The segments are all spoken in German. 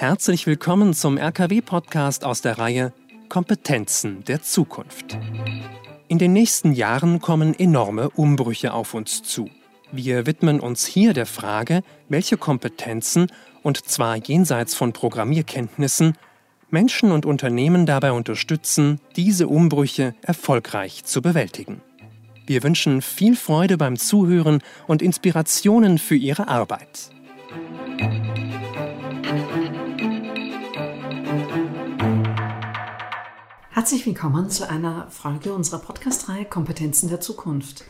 Herzlich willkommen zum RKW-Podcast aus der Reihe Kompetenzen der Zukunft. In den nächsten Jahren kommen enorme Umbrüche auf uns zu. Wir widmen uns hier der Frage, welche Kompetenzen, und zwar jenseits von Programmierkenntnissen, Menschen und Unternehmen dabei unterstützen, diese Umbrüche erfolgreich zu bewältigen. Wir wünschen viel Freude beim Zuhören und Inspirationen für Ihre Arbeit. Herzlich willkommen zu einer Folge unserer Podcast-Reihe Kompetenzen der Zukunft.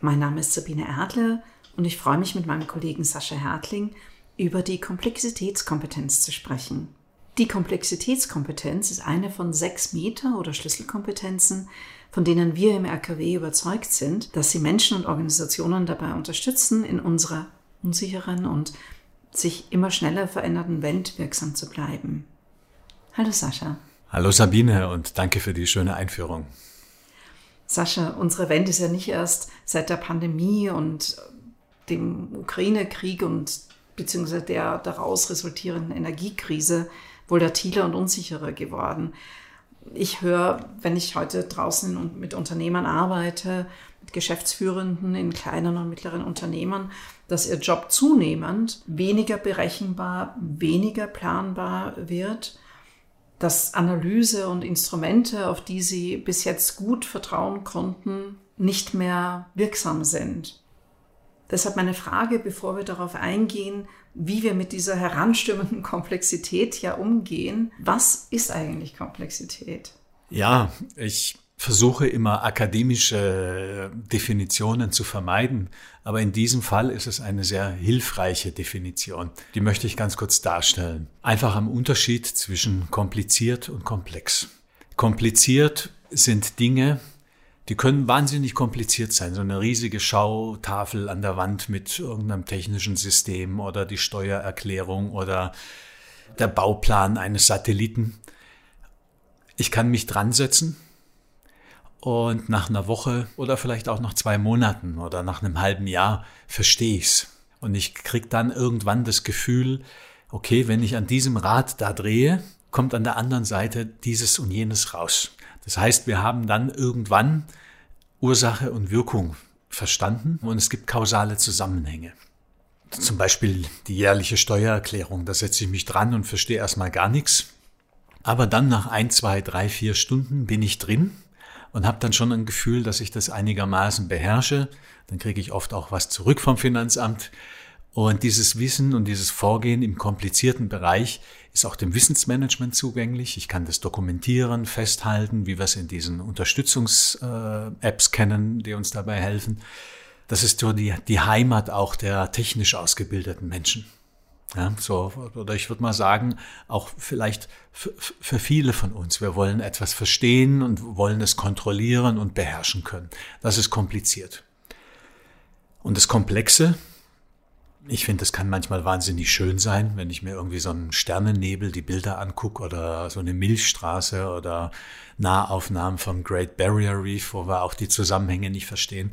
Mein Name ist Sabine Erdle und ich freue mich mit meinem Kollegen Sascha Hertling über die Komplexitätskompetenz zu sprechen. Die Komplexitätskompetenz ist eine von sechs Meta- oder Schlüsselkompetenzen, von denen wir im RKW überzeugt sind, dass sie Menschen und Organisationen dabei unterstützen, in unserer unsicheren und sich immer schneller verändernden Welt wirksam zu bleiben. Hallo Sascha. Hallo Sabine und danke für die schöne Einführung. Sascha, unsere Welt ist ja nicht erst seit der Pandemie und dem Ukraine-Krieg und beziehungsweise der daraus resultierenden Energiekrise volatiler und unsicherer geworden. Ich höre, wenn ich heute draußen mit Unternehmern arbeite, mit Geschäftsführenden in kleinen und mittleren Unternehmen, dass ihr Job zunehmend weniger berechenbar, weniger planbar wird dass Analyse und Instrumente, auf die sie bis jetzt gut vertrauen konnten, nicht mehr wirksam sind. Deshalb meine Frage, bevor wir darauf eingehen, wie wir mit dieser heranstürmenden Komplexität ja umgehen. Was ist eigentlich Komplexität? Ja, ich versuche immer akademische Definitionen zu vermeiden, aber in diesem Fall ist es eine sehr hilfreiche Definition. Die möchte ich ganz kurz darstellen. Einfach am Unterschied zwischen kompliziert und komplex. Kompliziert sind Dinge, die können wahnsinnig kompliziert sein. So eine riesige Schautafel an der Wand mit irgendeinem technischen System oder die Steuererklärung oder der Bauplan eines Satelliten. Ich kann mich dran setzen und nach einer Woche oder vielleicht auch nach zwei Monaten oder nach einem halben Jahr verstehe ich's. Und ich krieg dann irgendwann das Gefühl, okay, wenn ich an diesem Rad da drehe, kommt an der anderen Seite dieses und jenes raus. Das heißt, wir haben dann irgendwann Ursache und Wirkung verstanden und es gibt kausale Zusammenhänge. Zum Beispiel die jährliche Steuererklärung, da setze ich mich dran und verstehe erstmal gar nichts. Aber dann nach ein, zwei, drei, vier Stunden bin ich drin und habe dann schon ein Gefühl, dass ich das einigermaßen beherrsche. Dann kriege ich oft auch was zurück vom Finanzamt. Und dieses Wissen und dieses Vorgehen im komplizierten Bereich ist auch dem Wissensmanagement zugänglich. Ich kann das dokumentieren, festhalten, wie wir es in diesen Unterstützungs-Apps kennen, die uns dabei helfen. Das ist so die, die Heimat auch der technisch ausgebildeten Menschen. Ja, so, oder ich würde mal sagen, auch vielleicht für, viele von uns. Wir wollen etwas verstehen und wollen es kontrollieren und beherrschen können. Das ist kompliziert. Und das Komplexe, ich finde, das kann manchmal wahnsinnig schön sein, wenn ich mir irgendwie so einen Sternennebel, die Bilder angucke oder so eine Milchstraße oder Nahaufnahmen vom Great Barrier Reef, wo wir auch die Zusammenhänge nicht verstehen.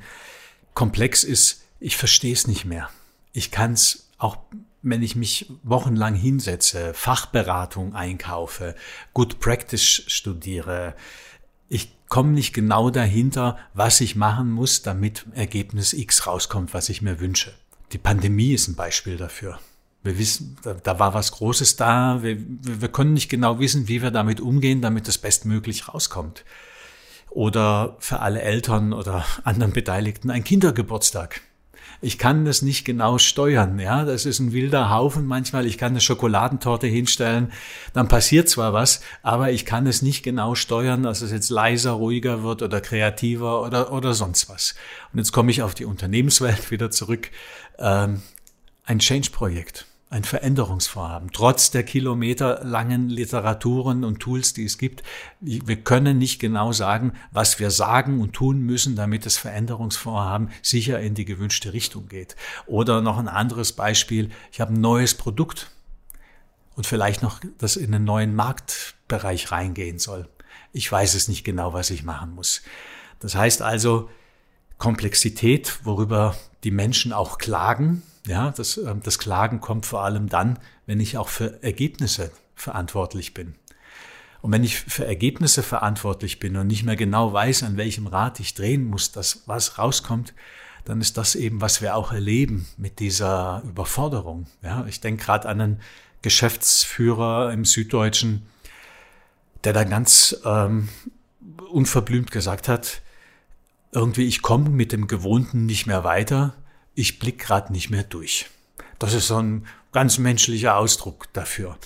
Komplex ist, ich verstehe es nicht mehr. Ich kann es auch wenn ich mich wochenlang hinsetze, Fachberatung einkaufe, Good Practice studiere, ich komme nicht genau dahinter, was ich machen muss, damit Ergebnis X rauskommt, was ich mir wünsche. Die Pandemie ist ein Beispiel dafür. Wir wissen, da, da war was Großes da. Wir, wir können nicht genau wissen, wie wir damit umgehen, damit es bestmöglich rauskommt. Oder für alle Eltern oder anderen Beteiligten ein Kindergeburtstag ich kann das nicht genau steuern. Ja, das ist ein wilder Haufen manchmal. Ich kann eine Schokoladentorte hinstellen, dann passiert zwar was, aber ich kann es nicht genau steuern, dass es jetzt leiser, ruhiger wird oder kreativer oder, oder sonst was. Und jetzt komme ich auf die Unternehmenswelt wieder zurück. Ähm, ein Change-Projekt ein Veränderungsvorhaben, trotz der kilometerlangen Literaturen und Tools, die es gibt. Wir können nicht genau sagen, was wir sagen und tun müssen, damit das Veränderungsvorhaben sicher in die gewünschte Richtung geht. Oder noch ein anderes Beispiel, ich habe ein neues Produkt und vielleicht noch, das in einen neuen Marktbereich reingehen soll. Ich weiß es nicht genau, was ich machen muss. Das heißt also, Komplexität, worüber die Menschen auch klagen, Ja, das, ähm, das Klagen kommt vor allem dann, wenn ich auch für Ergebnisse verantwortlich bin. Und wenn ich für Ergebnisse verantwortlich bin und nicht mehr genau weiß, an welchem Rad ich drehen muss, dass was rauskommt, dann ist das eben, was wir auch erleben mit dieser Überforderung. Ja, ich denke gerade an einen Geschäftsführer im Süddeutschen, der da ganz ähm, unverblümt gesagt hat, irgendwie ich komme mit dem Gewohnten nicht mehr weiter, ich blick gerade nicht mehr durch. Das ist so ein ganz menschlicher Ausdruck dafür.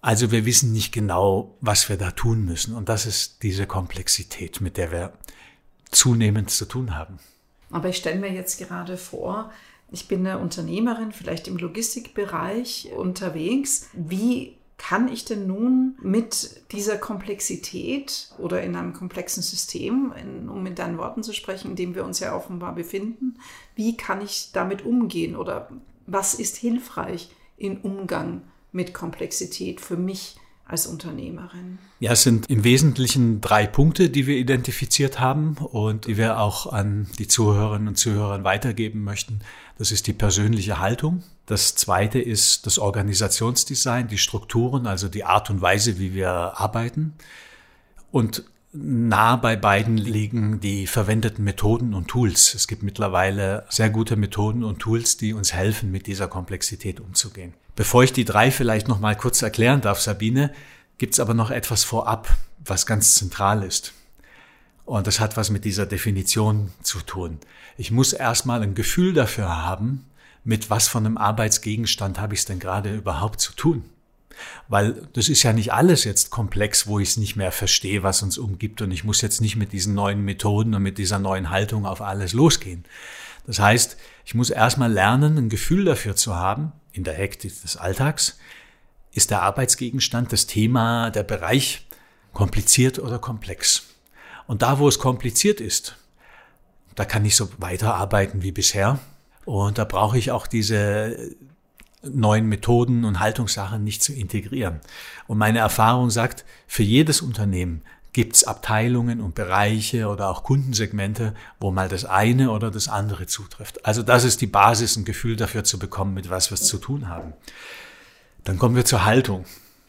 Also wir wissen nicht genau, was wir da tun müssen. Und das ist diese Komplexität, mit der wir zunehmend zu tun haben. Aber ich stelle mir jetzt gerade vor, ich bin eine Unternehmerin, vielleicht im Logistikbereich unterwegs. Wie kann ich denn nun mit dieser Komplexität oder in einem komplexen System, in, um mit deinen Worten zu sprechen, in dem wir uns ja offenbar befinden, wie kann ich damit umgehen oder was ist hilfreich im Umgang mit Komplexität für mich als Unternehmerin? Ja, es sind im Wesentlichen drei Punkte, die wir identifiziert haben und die wir auch an die Zuhörerinnen und Zuhörer weitergeben möchten. Das ist die persönliche Haltung. Das zweite ist das Organisationsdesign, die Strukturen, also die Art und Weise, wie wir arbeiten. Und nah bei beiden liegen die verwendeten Methoden und Tools. Es gibt mittlerweile sehr gute Methoden und Tools, die uns helfen, mit dieser Komplexität umzugehen. Bevor ich die drei vielleicht noch mal kurz erklären darf, Sabine, gibt's aber noch etwas vorab, was ganz zentral ist. Und das hat was mit dieser Definition zu tun. Ich muss erstmal ein Gefühl dafür haben, mit was von einem Arbeitsgegenstand habe ich es denn gerade überhaupt zu tun. Weil das ist ja nicht alles jetzt komplex, wo ich es nicht mehr verstehe, was uns umgibt. Und ich muss jetzt nicht mit diesen neuen Methoden und mit dieser neuen Haltung auf alles losgehen. Das heißt, ich muss erstmal lernen, ein Gefühl dafür zu haben, in der Hektik des Alltags, ist der Arbeitsgegenstand, das Thema, der Bereich kompliziert oder komplex. Und da, wo es kompliziert ist, da kann ich so weiterarbeiten wie bisher. Und da brauche ich auch diese neuen Methoden und Haltungssachen nicht zu integrieren. Und meine Erfahrung sagt, für jedes Unternehmen gibt es Abteilungen und Bereiche oder auch Kundensegmente, wo mal das eine oder das andere zutrifft. Also das ist die Basis, ein Gefühl dafür zu bekommen, mit was wir es zu tun haben. Dann kommen wir zur Haltung.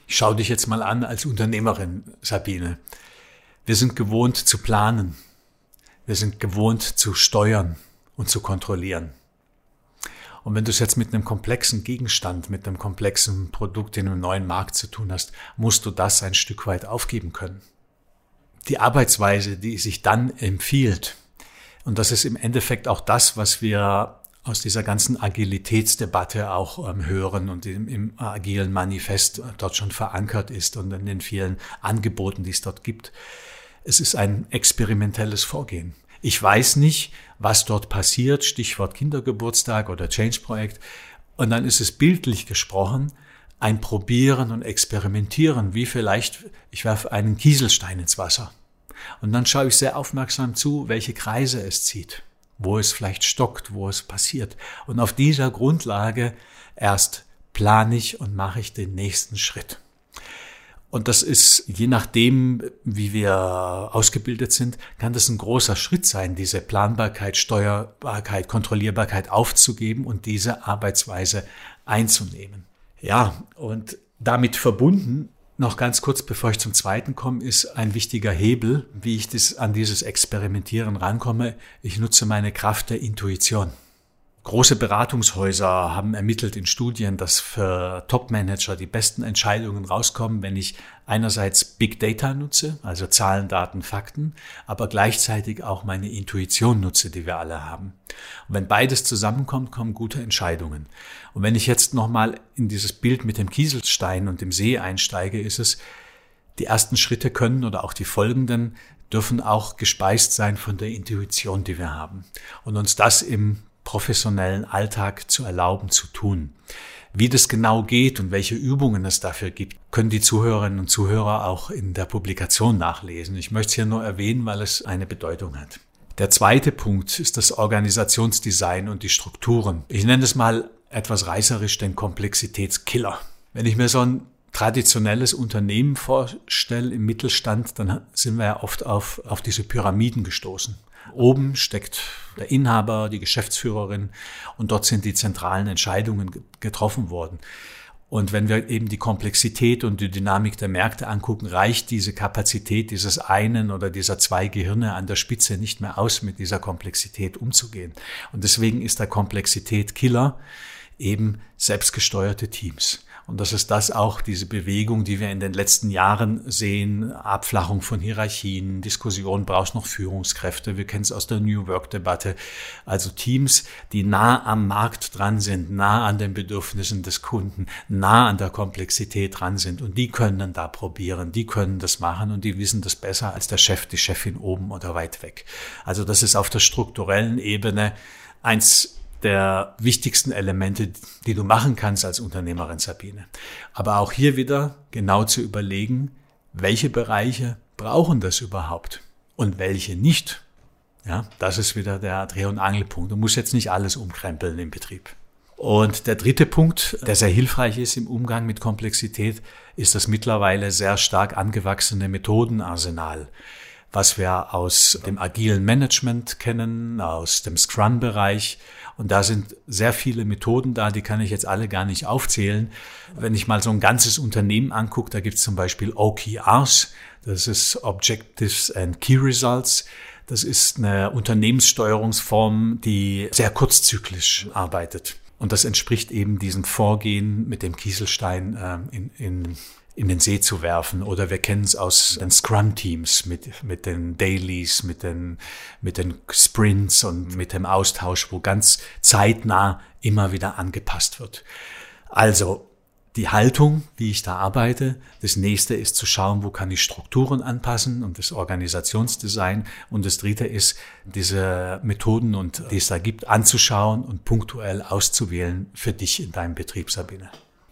Ich schaue dich jetzt mal an als Unternehmerin, Sabine. Wir sind gewohnt zu planen. Wir sind gewohnt zu steuern und zu kontrollieren. Und wenn du es jetzt mit einem komplexen Gegenstand, mit einem komplexen Produkt in einem neuen Markt zu tun hast, musst du das ein Stück weit aufgeben können die Arbeitsweise, die sich dann empfiehlt. Und das ist im Endeffekt auch das, was wir aus dieser ganzen Agilitätsdebatte auch ähm, hören und im, im agilen Manifest dort schon verankert ist und in den vielen Angeboten, die es dort gibt. Es ist ein experimentelles Vorgehen. Ich weiß nicht, was dort passiert, Stichwort Kindergeburtstag oder Change-Projekt. Und dann ist es bildlich gesprochen, ein Probieren und Experimentieren, wie vielleicht, ich werfe einen Kieselstein ins Wasser. Und dann schaue ich sehr aufmerksam zu, welche Kreise es zieht, wo es vielleicht stockt, wo es passiert. Und auf dieser Grundlage erst plane ich und mache ich den nächsten Schritt. Und das ist, je nachdem, wie wir ausgebildet sind, kann das ein großer Schritt sein, diese Planbarkeit, Steuerbarkeit, Kontrollierbarkeit aufzugeben und diese Arbeitsweise einzunehmen. Ja, und damit verbunden, noch ganz kurz, bevor ich zum zweiten komme, ist ein wichtiger Hebel, wie ich das, an dieses Experimentieren rankomme. Ich nutze meine Kraft der Intuition. Große Beratungshäuser haben ermittelt in Studien, dass für Top-Manager die besten Entscheidungen rauskommen, wenn ich einerseits Big Data nutze, also Zahlen, Daten, Fakten, aber gleichzeitig auch meine Intuition nutze, die wir alle haben. Und wenn beides zusammenkommt, kommen gute Entscheidungen. Und wenn ich jetzt nochmal in dieses Bild mit dem Kieselstein und dem See einsteige, ist es, die ersten Schritte können oder auch die folgenden dürfen auch gespeist sein von der Intuition, die wir haben. Und uns das im professionellen Alltag zu erlauben zu tun. Wie das genau geht und welche Übungen es dafür gibt, können die Zuhörerinnen und Zuhörer auch in der Publikation nachlesen. Ich möchte es hier nur erwähnen, weil es eine Bedeutung hat. Der zweite Punkt ist das Organisationsdesign und die Strukturen. Ich nenne es mal etwas reißerisch den Komplexitätskiller. Wenn ich mir so ein traditionelles Unternehmen vorstelle im Mittelstand, dann sind wir ja oft auf, auf diese Pyramiden gestoßen. Oben steckt der Inhaber, die Geschäftsführerin und dort sind die zentralen Entscheidungen getroffen worden. Und wenn wir eben die Komplexität und die Dynamik der Märkte angucken, reicht diese Kapazität dieses einen oder dieser zwei Gehirne an der Spitze nicht mehr aus, mit dieser Komplexität umzugehen. Und deswegen ist der Komplexität Killer eben selbstgesteuerte Teams. Und das ist das auch, diese Bewegung, die wir in den letzten Jahren sehen, Abflachung von Hierarchien, Diskussion, brauchst noch Führungskräfte, wir kennen es aus der New Work-Debatte. Also Teams, die nah am Markt dran sind, nah an den Bedürfnissen des Kunden, nah an der Komplexität dran sind. Und die können da probieren, die können das machen und die wissen das besser als der Chef, die Chefin oben oder weit weg. Also das ist auf der strukturellen Ebene eins der wichtigsten Elemente, die du machen kannst als Unternehmerin, Sabine. Aber auch hier wieder genau zu überlegen, welche Bereiche brauchen das überhaupt und welche nicht. Ja, das ist wieder der Dreh- und Angelpunkt. Du musst jetzt nicht alles umkrempeln im Betrieb. Und der dritte Punkt, der sehr hilfreich ist im Umgang mit Komplexität, ist das mittlerweile sehr stark angewachsene Methodenarsenal was wir aus dem agilen Management kennen, aus dem Scrum-Bereich und da sind sehr viele Methoden da, die kann ich jetzt alle gar nicht aufzählen. Wenn ich mal so ein ganzes Unternehmen angucke, da gibt es zum Beispiel OKRs, das ist Objectives and Key Results. Das ist eine Unternehmenssteuerungsform, die sehr kurzzyklisch arbeitet. Und das entspricht eben diesem Vorgehen mit dem Kieselstein äh, in, in in den See zu werfen. Oder wir kennen es aus den Scrum-Teams mit, mit den Dailies, mit den, mit den Sprints und mit dem Austausch, wo ganz zeitnah immer wieder angepasst wird. Also die Haltung, wie ich da arbeite. Das nächste ist zu schauen, wo kann ich Strukturen anpassen und das Organisationsdesign. Und das dritte ist, diese Methoden und die es da gibt, anzuschauen und punktuell auszuwählen für dich in deinem Betrieb, Sabine.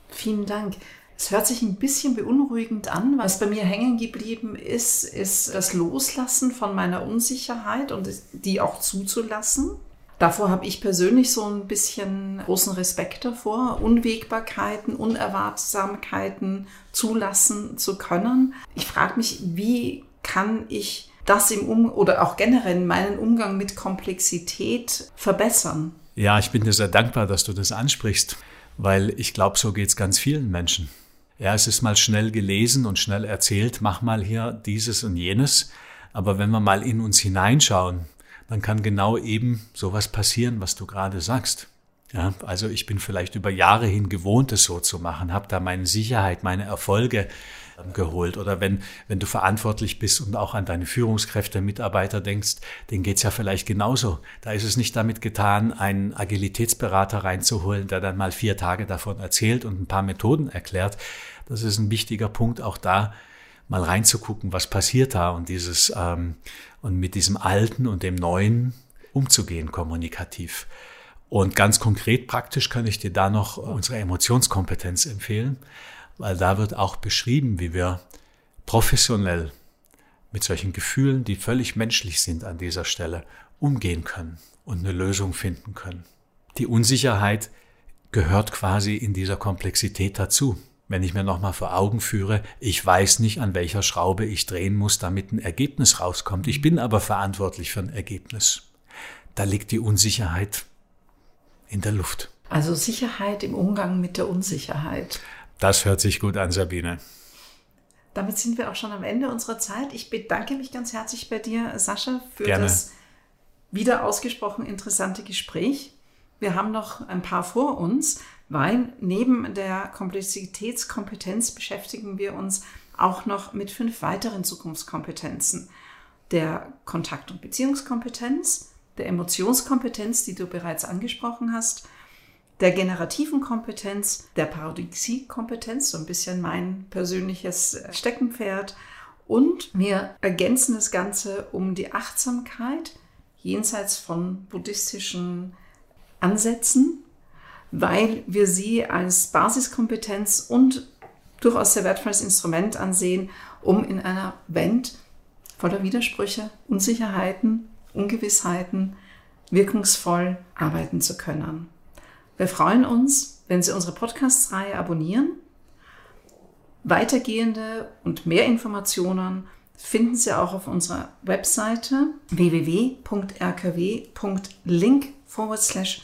Vielen Dank. Es hört sich ein bisschen beunruhigend an. Was bei mir hängen geblieben ist, ist das Loslassen von meiner Unsicherheit und die auch zuzulassen. Davor habe ich persönlich so ein bisschen großen Respekt davor, Unwägbarkeiten, Unerwartsamkeiten zulassen zu können. Ich frage mich, wie kann ich das im um oder auch generell meinen Umgang mit Komplexität verbessern? Ja, ich bin dir sehr dankbar, dass du das ansprichst, weil ich glaube, so geht es ganz vielen Menschen. Ja, es ist mal schnell gelesen und schnell erzählt, mach mal hier dieses und jenes. Aber wenn wir mal in uns hineinschauen, dann kann genau eben sowas passieren, was du gerade sagst. Ja, also ich bin vielleicht über Jahre hin gewohnt, es so zu machen, habe da meine Sicherheit, meine Erfolge ähm, geholt. Oder wenn, wenn du verantwortlich bist und auch an deine Führungskräfte, Mitarbeiter denkst, denen geht's ja vielleicht genauso. Da ist es nicht damit getan, einen Agilitätsberater reinzuholen, der dann mal vier Tage davon erzählt und ein paar Methoden erklärt. Das ist ein wichtiger Punkt, auch da mal reinzugucken, was passiert da und dieses ähm, und mit diesem Alten und dem Neuen umzugehen kommunikativ. Und ganz konkret praktisch kann ich dir da noch unsere Emotionskompetenz empfehlen, weil da wird auch beschrieben, wie wir professionell mit solchen Gefühlen, die völlig menschlich sind an dieser Stelle, umgehen können und eine Lösung finden können. Die Unsicherheit gehört quasi in dieser Komplexität dazu. Wenn ich mir nochmal vor Augen führe, ich weiß nicht, an welcher Schraube ich drehen muss, damit ein Ergebnis rauskommt. Ich bin aber verantwortlich für ein Ergebnis. Da liegt die Unsicherheit in der Luft. Also Sicherheit im Umgang mit der Unsicherheit. Das hört sich gut an, Sabine. Damit sind wir auch schon am Ende unserer Zeit. Ich bedanke mich ganz herzlich bei dir, Sascha, für Gerne. das wieder ausgesprochen interessante Gespräch. Wir haben noch ein paar vor uns, weil neben der Komplexitätskompetenz beschäftigen wir uns auch noch mit fünf weiteren Zukunftskompetenzen. Der Kontakt- und Beziehungskompetenz, der Emotionskompetenz, die du bereits angesprochen hast, der generativen Kompetenz, der Parodixie-Kompetenz, so ein bisschen mein persönliches Steckenpferd. Und wir ergänzen das Ganze um die Achtsamkeit jenseits von buddhistischen Ansätzen, weil wir sie als Basiskompetenz und durchaus sehr wertvolles Instrument ansehen, um in einer Welt voller Widersprüche, Unsicherheiten Ungewissheiten wirkungsvoll arbeiten zu können. Wir freuen uns, wenn Sie unsere Podcast-Reihe abonnieren. Weitergehende und mehr Informationen finden Sie auch auf unserer Webseite www.rkw.link forward slash